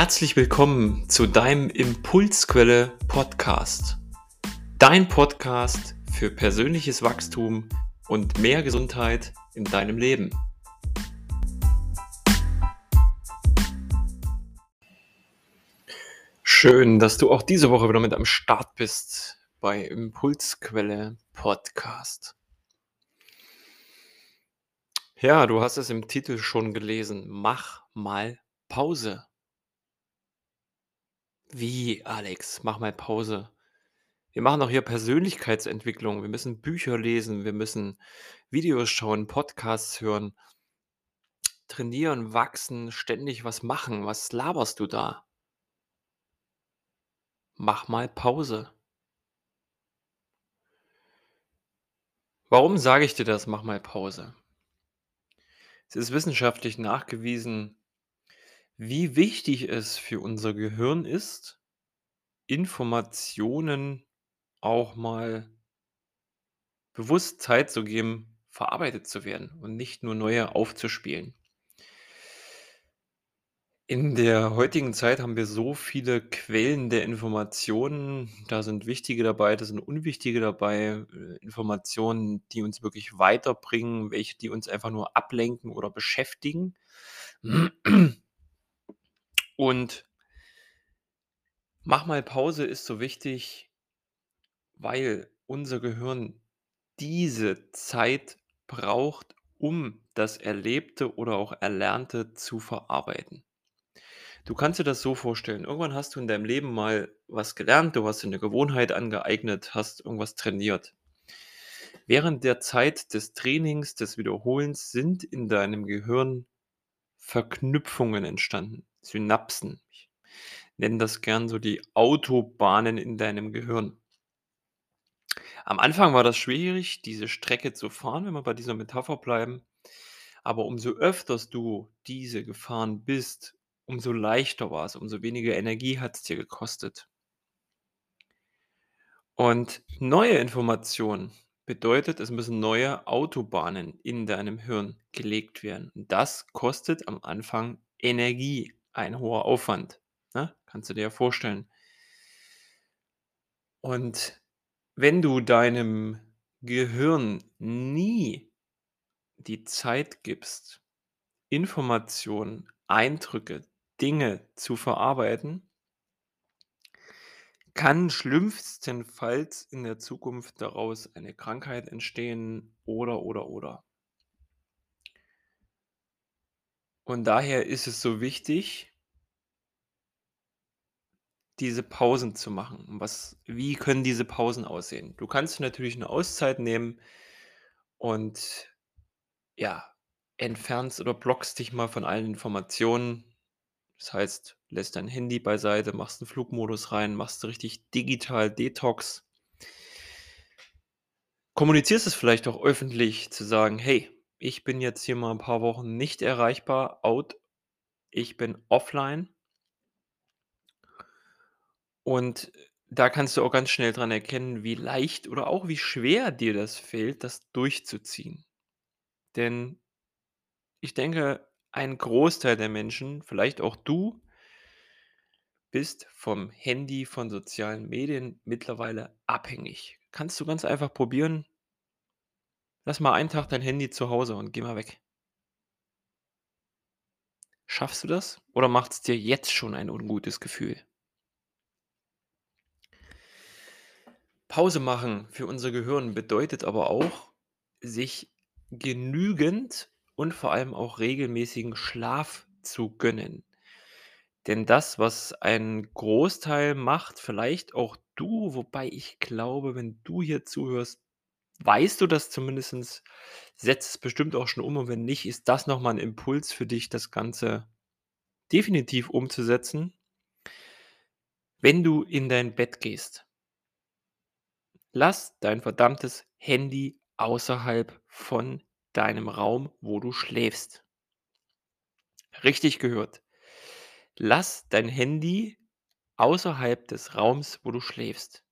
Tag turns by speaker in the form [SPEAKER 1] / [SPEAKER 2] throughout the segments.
[SPEAKER 1] Herzlich willkommen zu deinem Impulsquelle Podcast. Dein Podcast für persönliches Wachstum und mehr Gesundheit in deinem Leben. Schön, dass du auch diese Woche wieder mit am Start bist bei Impulsquelle Podcast. Ja, du hast es im Titel schon gelesen. Mach mal Pause. Wie, Alex? Mach mal Pause. Wir machen doch hier Persönlichkeitsentwicklung. Wir müssen Bücher lesen, wir müssen Videos schauen, Podcasts hören, trainieren, wachsen, ständig was machen. Was laberst du da? Mach mal Pause. Warum sage ich dir das? Mach mal Pause. Es ist wissenschaftlich nachgewiesen, wie wichtig es für unser Gehirn ist, Informationen auch mal bewusst Zeit zu geben, verarbeitet zu werden und nicht nur neue aufzuspielen. In der heutigen Zeit haben wir so viele Quellen der Informationen. Da sind wichtige dabei, da sind unwichtige dabei. Äh, Informationen, die uns wirklich weiterbringen, welche, die uns einfach nur ablenken oder beschäftigen. Und mach mal Pause ist so wichtig, weil unser Gehirn diese Zeit braucht, um das Erlebte oder auch Erlernte zu verarbeiten. Du kannst dir das so vorstellen, irgendwann hast du in deinem Leben mal was gelernt, du hast dir eine Gewohnheit angeeignet, hast irgendwas trainiert. Während der Zeit des Trainings, des Wiederholens sind in deinem Gehirn Verknüpfungen entstanden. Synapsen. Ich nenne das gern so die Autobahnen in deinem Gehirn. Am Anfang war das schwierig, diese Strecke zu fahren, wenn wir bei dieser Metapher bleiben. Aber umso öfters du diese gefahren bist, umso leichter war es, umso weniger Energie hat es dir gekostet. Und neue Informationen bedeutet, es müssen neue Autobahnen in deinem Hirn gelegt werden. Und das kostet am Anfang Energie ein hoher Aufwand, ne? Kannst du dir ja vorstellen. Und wenn du deinem Gehirn nie die Zeit gibst, Informationen, Eindrücke, Dinge zu verarbeiten kann schlimmstenfalls in der Zukunft daraus eine Krankheit entstehen oder, oder, oder. Und daher ist es so wichtig diese Pausen zu machen. was wie können diese Pausen aussehen? Du kannst natürlich eine Auszeit nehmen und ja, entfernst oder blockst dich mal von allen Informationen. Das heißt, lässt dein Handy beiseite, machst einen Flugmodus rein, machst richtig digital Detox. Kommunizierst es vielleicht auch öffentlich zu sagen: „Hey, ich bin jetzt hier mal ein paar Wochen nicht erreichbar, out. Ich bin offline.“ und da kannst du auch ganz schnell dran erkennen, wie leicht oder auch wie schwer dir das fällt, das durchzuziehen. Denn ich denke, ein Großteil der Menschen, vielleicht auch du, bist vom Handy, von sozialen Medien mittlerweile abhängig. Kannst du ganz einfach probieren. Lass mal einen Tag dein Handy zu Hause und geh mal weg. Schaffst du das? Oder macht es dir jetzt schon ein ungutes Gefühl? Pause machen für unser Gehirn bedeutet aber auch, sich genügend und vor allem auch regelmäßigen Schlaf zu gönnen. Denn das, was ein Großteil macht, vielleicht auch du, wobei ich glaube, wenn du hier zuhörst, weißt du das zumindest, setzt es bestimmt auch schon um und wenn nicht, ist das nochmal ein Impuls für dich, das Ganze definitiv umzusetzen. Wenn du in dein Bett gehst, Lass dein verdammtes Handy außerhalb von deinem Raum, wo du schläfst. Richtig gehört. Lass dein Handy außerhalb des Raums, wo du schläfst.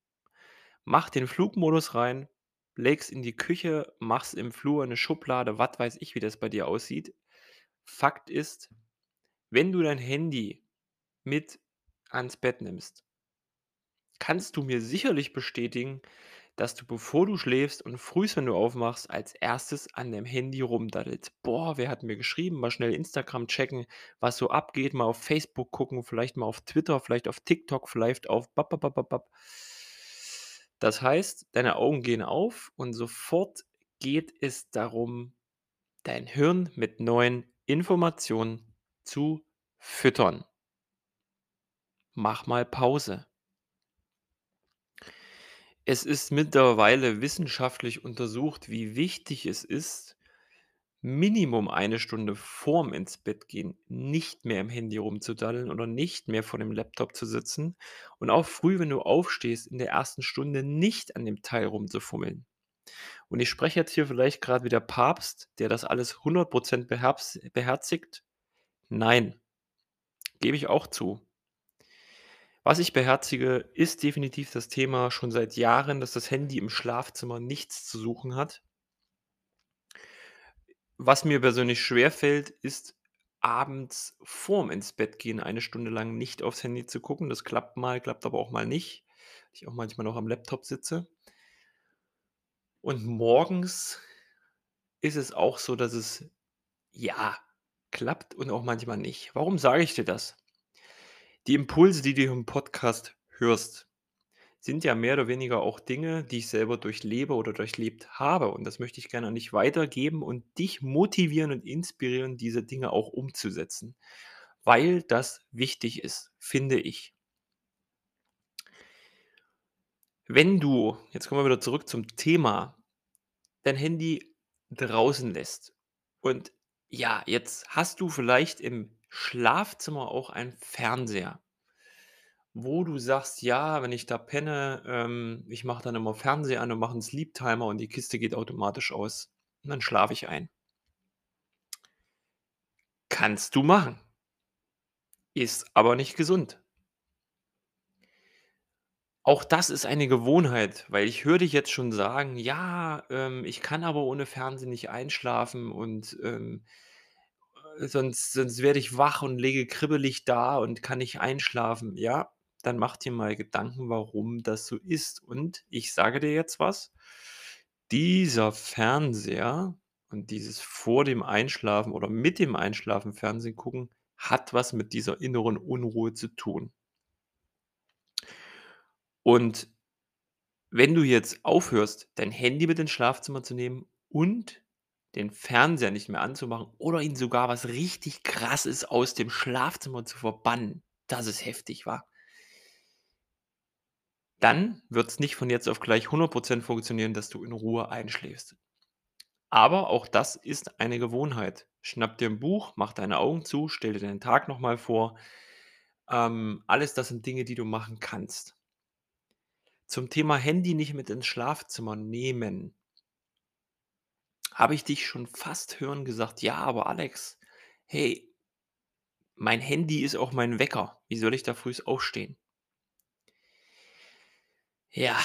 [SPEAKER 1] Mach den Flugmodus rein, legst in die Küche, machst im Flur eine Schublade, was weiß ich, wie das bei dir aussieht. Fakt ist, wenn du dein Handy mit ans Bett nimmst, kannst du mir sicherlich bestätigen, dass du, bevor du schläfst und frühs, wenn du aufmachst, als Erstes an dem Handy rumdaddelst. „Boah, wer hat mir geschrieben?“ Mal schnell Instagram checken, was so abgeht, mal auf Facebook gucken, vielleicht mal auf Twitter, vielleicht auf TikTok, vielleicht auf bap. Das heißt, deine Augen gehen auf und sofort geht es darum, dein Hirn mit neuen Informationen zu füttern. Mach mal Pause. Es ist mittlerweile wissenschaftlich untersucht, wie wichtig es ist, Minimum eine Stunde vorm Ins-Bett-Gehen nicht mehr im Handy rumzudaddeln oder nicht mehr vor dem Laptop zu sitzen und auch früh, wenn du aufstehst, in der ersten Stunde nicht an dem Teil rumzufummeln. Und ich spreche jetzt hier vielleicht gerade wie der Papst, der das alles 100 beherbs beherzigt. Nein, gebe ich auch zu. Was ich beherzige, ist definitiv das Thema schon seit Jahren, dass das Handy im Schlafzimmer nichts zu suchen hat. Was mir persönlich schwerfällt, ist abends vorm Ins-Bett-Gehen eine Stunde lang nicht aufs Handy zu gucken. Das klappt mal, klappt aber auch mal nicht. Ich auch manchmal noch am Laptop sitze. Und morgens ist es auch so, dass es, ja, klappt und auch manchmal nicht. Warum sage ich dir das? Die Impulse, die du im Podcast hörst, sind ja mehr oder weniger auch Dinge, die ich selber durchlebe oder durchlebt habe. Und das möchte ich gerne an dich weitergeben und dich motivieren und inspirieren, diese Dinge auch umzusetzen, weil das wichtig ist, finde ich. Wenn du, jetzt kommen wir wieder zurück zum Thema, dein Handy draußen lässt und ja, jetzt hast du vielleicht im Schlafzimmer auch einen Fernseher wo du sagst: „Ja, wenn ich da penne, ähm, ich mache dann immer Fernseher an und mache 'n Sleep Timer und die Kiste geht automatisch aus und dann schlafe ich ein.“ Kannst du machen. Ist aber nicht gesund. Auch das ist eine Gewohnheit, weil ich höre dich jetzt schon sagen: „Ja, ähm, ich kann aber ohne Fernsehen nicht einschlafen und, ähm, äh, sonst sonst werde ich wach und liege kribbelig da und kann nicht einschlafen.“ Ja, dann mach dir mal Gedanken, warum das so ist. Und ich sage dir jetzt was: Dieser Fernseher und dieses vor dem Einschlafen oder mit dem Einschlafen Fernsehen gucken hat was mit dieser inneren Unruhe zu tun. Und wenn du jetzt aufhörst, dein Handy mit ins Schlafzimmer zu nehmen und den Fernseher nicht mehr anzumachen oder ihn sogar was richtig Krasses aus dem Schlafzimmer zu verbannen, das ist heftig, wa? Dann wird's nicht von jetzt auf gleich 100% funktionieren, dass du in Ruhe einschläfst. Aber auch das ist eine Gewohnheit. Schnapp dir 'n Buch, mach deine Augen zu, stell dir deinen Tag noch mal vor. Ähm, alles das sind Dinge, die du machen kannst. Zum Thema Handy nicht mit ins Schlafzimmer nehmen habe ich dich schon fast hören gesagt: „Ja, aber Alex, hey mein Handy ist auch mein Wecker. Wie soll ich da frühs aufstehen?“ Ja,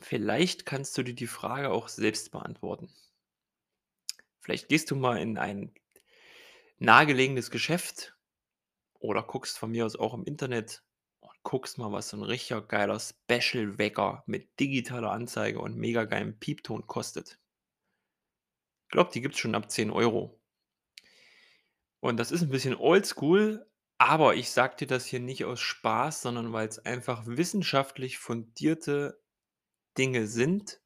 [SPEAKER 1] vielleicht kannst du dir die Frage auch selbst beantworten. Vielleicht gehst du mal in ein nahegelegenes Geschäft oder guckst von mir aus auch im Internet und guckst mal, was so 'n richtiger geiler Special-Wecker mit digitaler Anzeige und mega geilem Piepton kostet. Glaube, die gibt's schon ab 10 €. Und das ist 'n bisschen oldschool, aber ich sage dir das hier nicht aus Spaß, sondern weil's einfach wissenschaftlich fundierte Dinge sind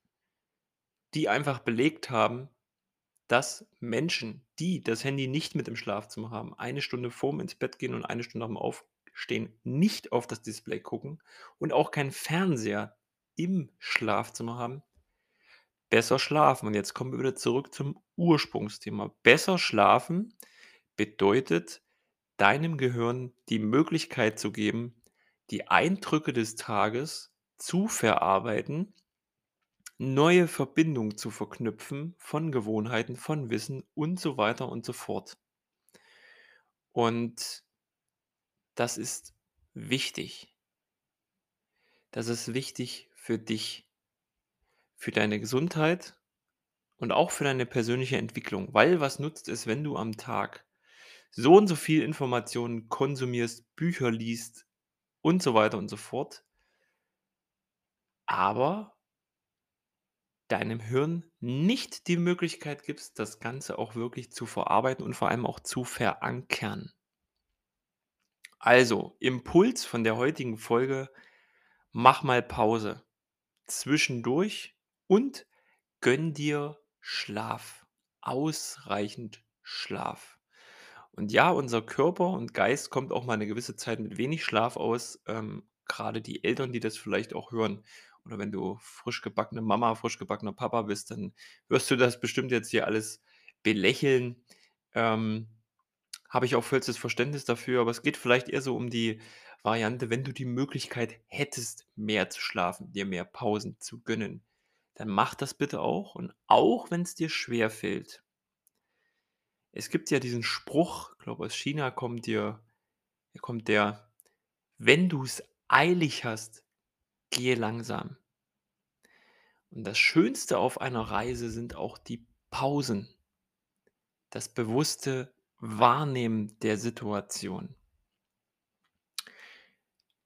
[SPEAKER 1] die einfach belegt haben, dass Menschen, die das Handy nicht mit im Schlafzimmer haben, eine Stunde vorm Ins-Bett-Gehen und eine Stunde nach'm Aufstehen nicht auf das Display gucken und auch keinen Fernseher im Schlafzimmer haben besser schlafen. Und jetzt kommen wir wieder zurück zum Ursprungsthema. Besser schlafen bedeutet, deinem Gehirn die Möglichkeit zu geben, die Eindrücke des Tages zu verarbeiten, neue Verbindungen zu verknüpfen von Gewohnheiten, von Wissen und so weiter und so fort. Und das ist wichtig. Das ist wichtig für dich für deine Gesundheit und auch für deine persönliche Entwicklung, weil was nutzt es, wenn du am Tag so und so viel Informationen konsumierst, Bücher liest und so weiter und so fort. Aber deinem Hirn nicht die Möglichkeit gibst, das Ganze auch wirklich zu verarbeiten und vor allem auch zu verankern. Also, Impuls von der heutigen Folge: Mach mal Pause zwischendurch und gönn dir Schlaf, ausreichend Schlaf. Und ja, unser Körper und Geist kommt auch mal eine gewisse Zeit mit wenig Schlaf aus. Ähm, grade die Eltern, die das vielleicht auch hören oder wenn du frisch gebackene Mama, frisch gebackener Papa bist, dann wirst du das bestimmt jetzt hier alles belächeln. Ähm, habe ich auch vollstes Verständnis dafür, aber es geht vielleicht eher so um die Variante, wenn du die Möglichkeit hättest, mehr zu schlafen, dir mehr Pausen zu gönnen, dann mach das bitte auch und auch wenn es dir schwerfällt. Es gibt ja diesen Spruch, ich glaube aus China kommt dir kommt der: „Wenn du es eilig hast, gehe langsam.“ Und das Schönste auf einer Reise sind auch die Pausen. Das bewusste Wahrnehmen der Situation.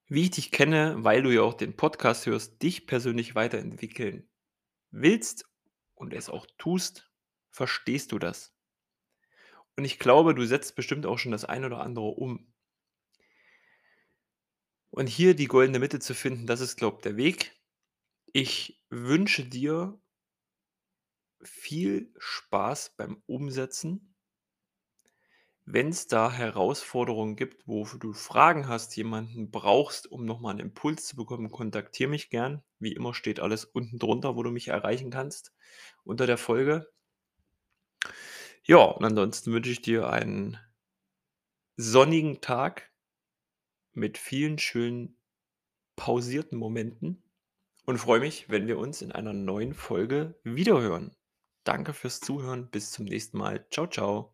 [SPEAKER 1] Wie ich dich kenne, weil du ja auch den Podcast hörst, dich persönlich weiterentwickeln willst und es auch tust, verstehst du das. Und ich glaube, du setzt bestimmt auch schon das ein oder andere um. Und hier die goldene Mitte zu finden, das ist, glaube ich, der Weg. Ich wünsche dir viel Spaß beim Umsetzen. Wenn es da Herausforderungen gibt, wo du Fragen hast, jemanden brauchst, um noch mal 'n Impuls zu bekommen, kontaktiere mich gern. Wie immer steht alles unten drunter, wo du mich erreichen kannst unter der Folge. Ja, und ansonsten wünsche ich dir einen sonnigen Tag mit vielen schönen pausierten Momenten und freue mich, wenn wir uns in einer neuen Folge wiederhören. Danke fürs Zuhören. Bis zum nächsten Mal. Tschau, tschau.